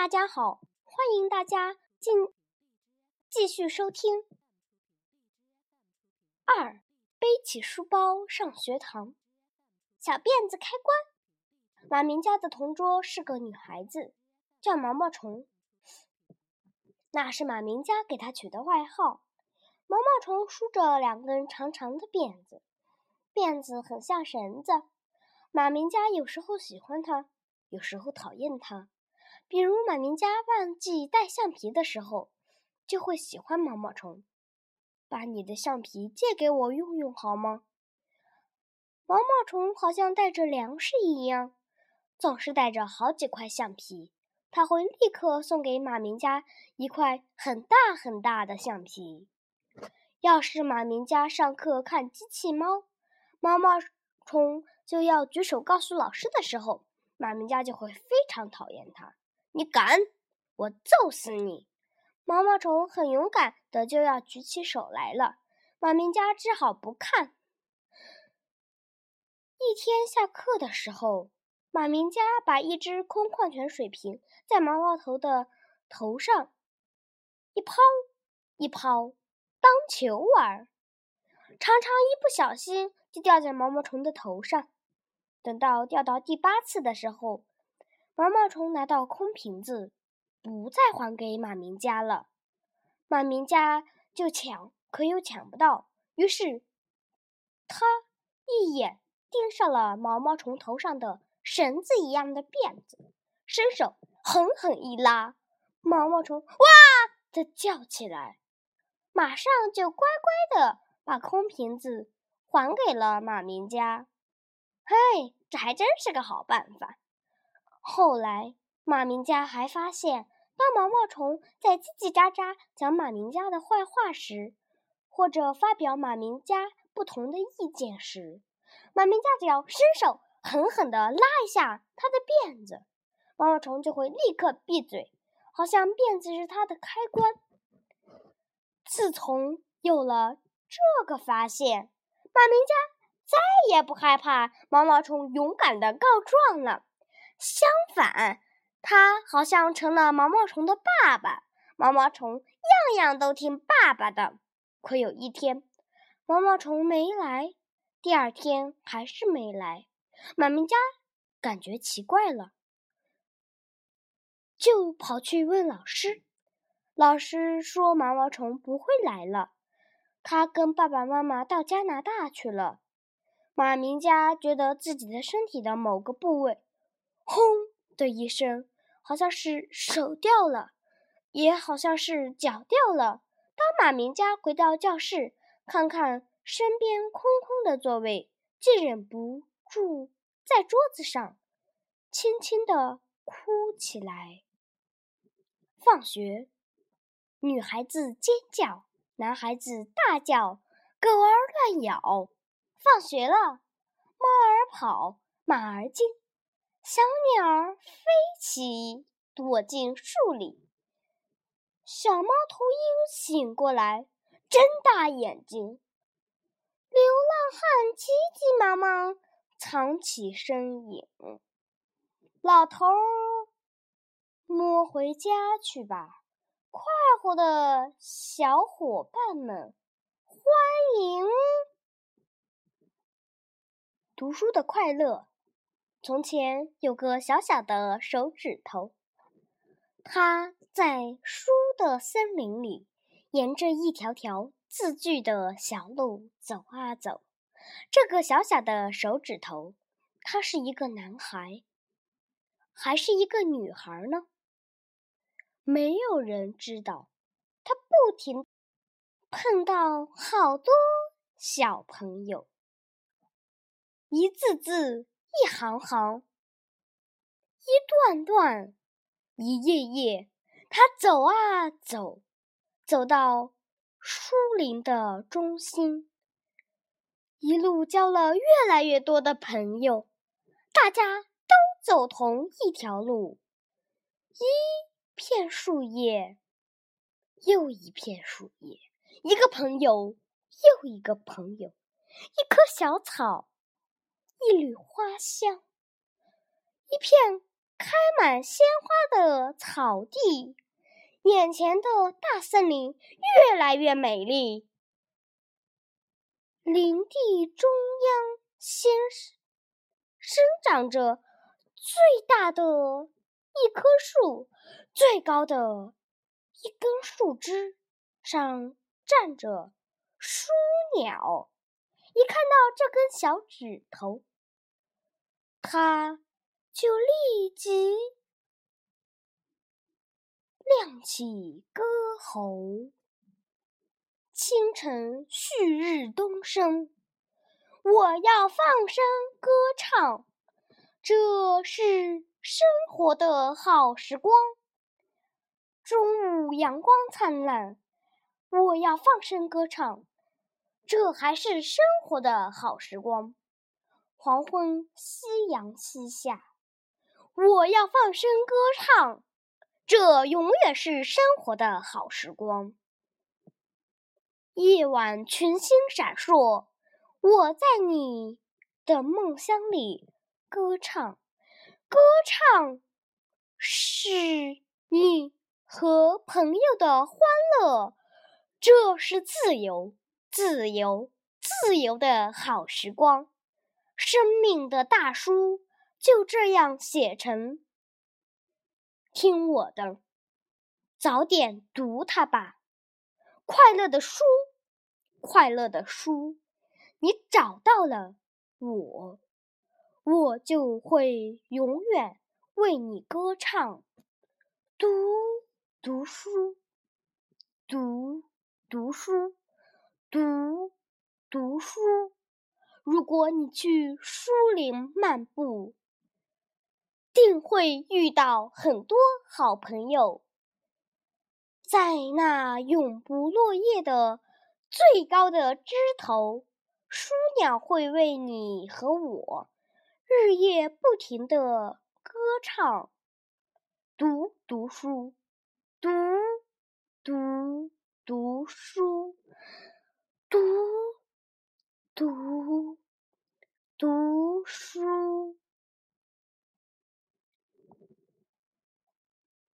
大家好，欢迎大家进继续收听。二，背起书包上学堂。小辫子开关。马明家的同桌是个女孩子，叫毛毛虫。那是马明家给她取的外号。毛毛虫梳着两根长长的辫子，辫子很像绳子。马明家有时候喜欢它，有时候讨厌它。比如马明家忘记带橡皮的时候，就会喜欢毛毛虫。把你的橡皮借给我用用好吗？毛毛虫好像带着粮食一样，总是带着好几块橡皮。他会立刻送给马明家一块很大很大的橡皮。要是马明家上课看机器猫，毛毛虫就要举手告诉老师的时候，马明家就会非常讨厌他。你敢，我揍死你！毛毛虫很勇敢的就要举起手来了，马明家只好不看。一天下课的时候，马明家把一只空矿泉水瓶在毛毛头的头上一抛一抛，当球玩，常常一不小心就掉在毛毛虫的头上。等到掉到第八次的时候，毛毛虫拿到空瓶子，不再还给马明家了。马明家就抢，可又抢不到。于是，他一眼盯上了毛毛虫头上的绳子一样的辫子，伸手狠狠一拉，毛毛虫“哇”的叫起来，马上就乖乖的把空瓶子还给了马明家。嘿，这还真是个好办法。后来，马明家还发现，当毛毛虫在叽叽喳喳讲马明家的坏话时，或者发表马明家不同的意见时，马明家只要伸手狠狠地拉一下他的辫子，毛毛虫就会立刻闭嘴，好像辫子是他的开关。自从有了这个发现，马明家再也不害怕毛毛虫勇敢地告状了。相反，他好像成了毛毛虫的爸爸。毛毛虫样样都听爸爸的。可有一天，毛毛虫没来，第二天还是没来。马明家感觉奇怪了，就跑去问老师。老师说毛毛虫不会来了，他跟爸爸妈妈到加拿大去了。马明家觉得自己的身体的某个部位。轰的一声，好像是手掉了，也好像是脚掉了。当马明家回到教室，看看身边空空的座位，竟忍不住在桌子上轻轻地哭起来。放学，女孩子尖叫，男孩子大叫，狗儿乱咬。放学了，猫儿跑，马儿惊。小鸟儿飞起，躲进树里。小猫头鹰醒过来，睁大眼睛。流浪汉急急忙忙藏起身影。老头儿，摸回家去吧。快活的小伙伴们，欢迎读书的快乐。从前有个小小的手指头，它在书的森林里，沿着一条条字句的小路走啊走。这个小小的手指头，他是一个男孩，还是一个女孩呢？没有人知道。他不停碰到好多小朋友，一字字。一行行，一段段，一页页，他走啊走，走到书林的中心，一路交了越来越多的朋友，大家都走同一条路，一片树叶，又一片树叶，一个朋友又一个朋友，一棵小草。一缕花香，一片开满鲜花的草地，眼前的大森林越来越美丽。林地中央，先生生长着最大的一棵树，最高的一根树枝上站着枢鸟。一看到这根小指头，他就立即亮起歌喉。清晨旭日东升，我要放声歌唱。这是生活的好时光。中午阳光灿烂，我要放声歌唱。这还是生活的好时光。黄昏夕阳西下，我要放声歌唱。这永远是生活的好时光。夜晚群星闪烁，我在你的梦乡里歌唱，歌唱是你和朋友的欢乐，这是自由，自由，自由的好时光。生命的大书就这样写成，听我的，早点读它吧，快乐的书。快乐的书，你找到了我，我就会永远为你歌唱。读读书，读读书，读读书。如果你去书林漫步，定会遇到很多好朋友，在那永不落叶的。最高的枝头，书鸟会为你和我日夜不停的歌唱。读读书，读读读书，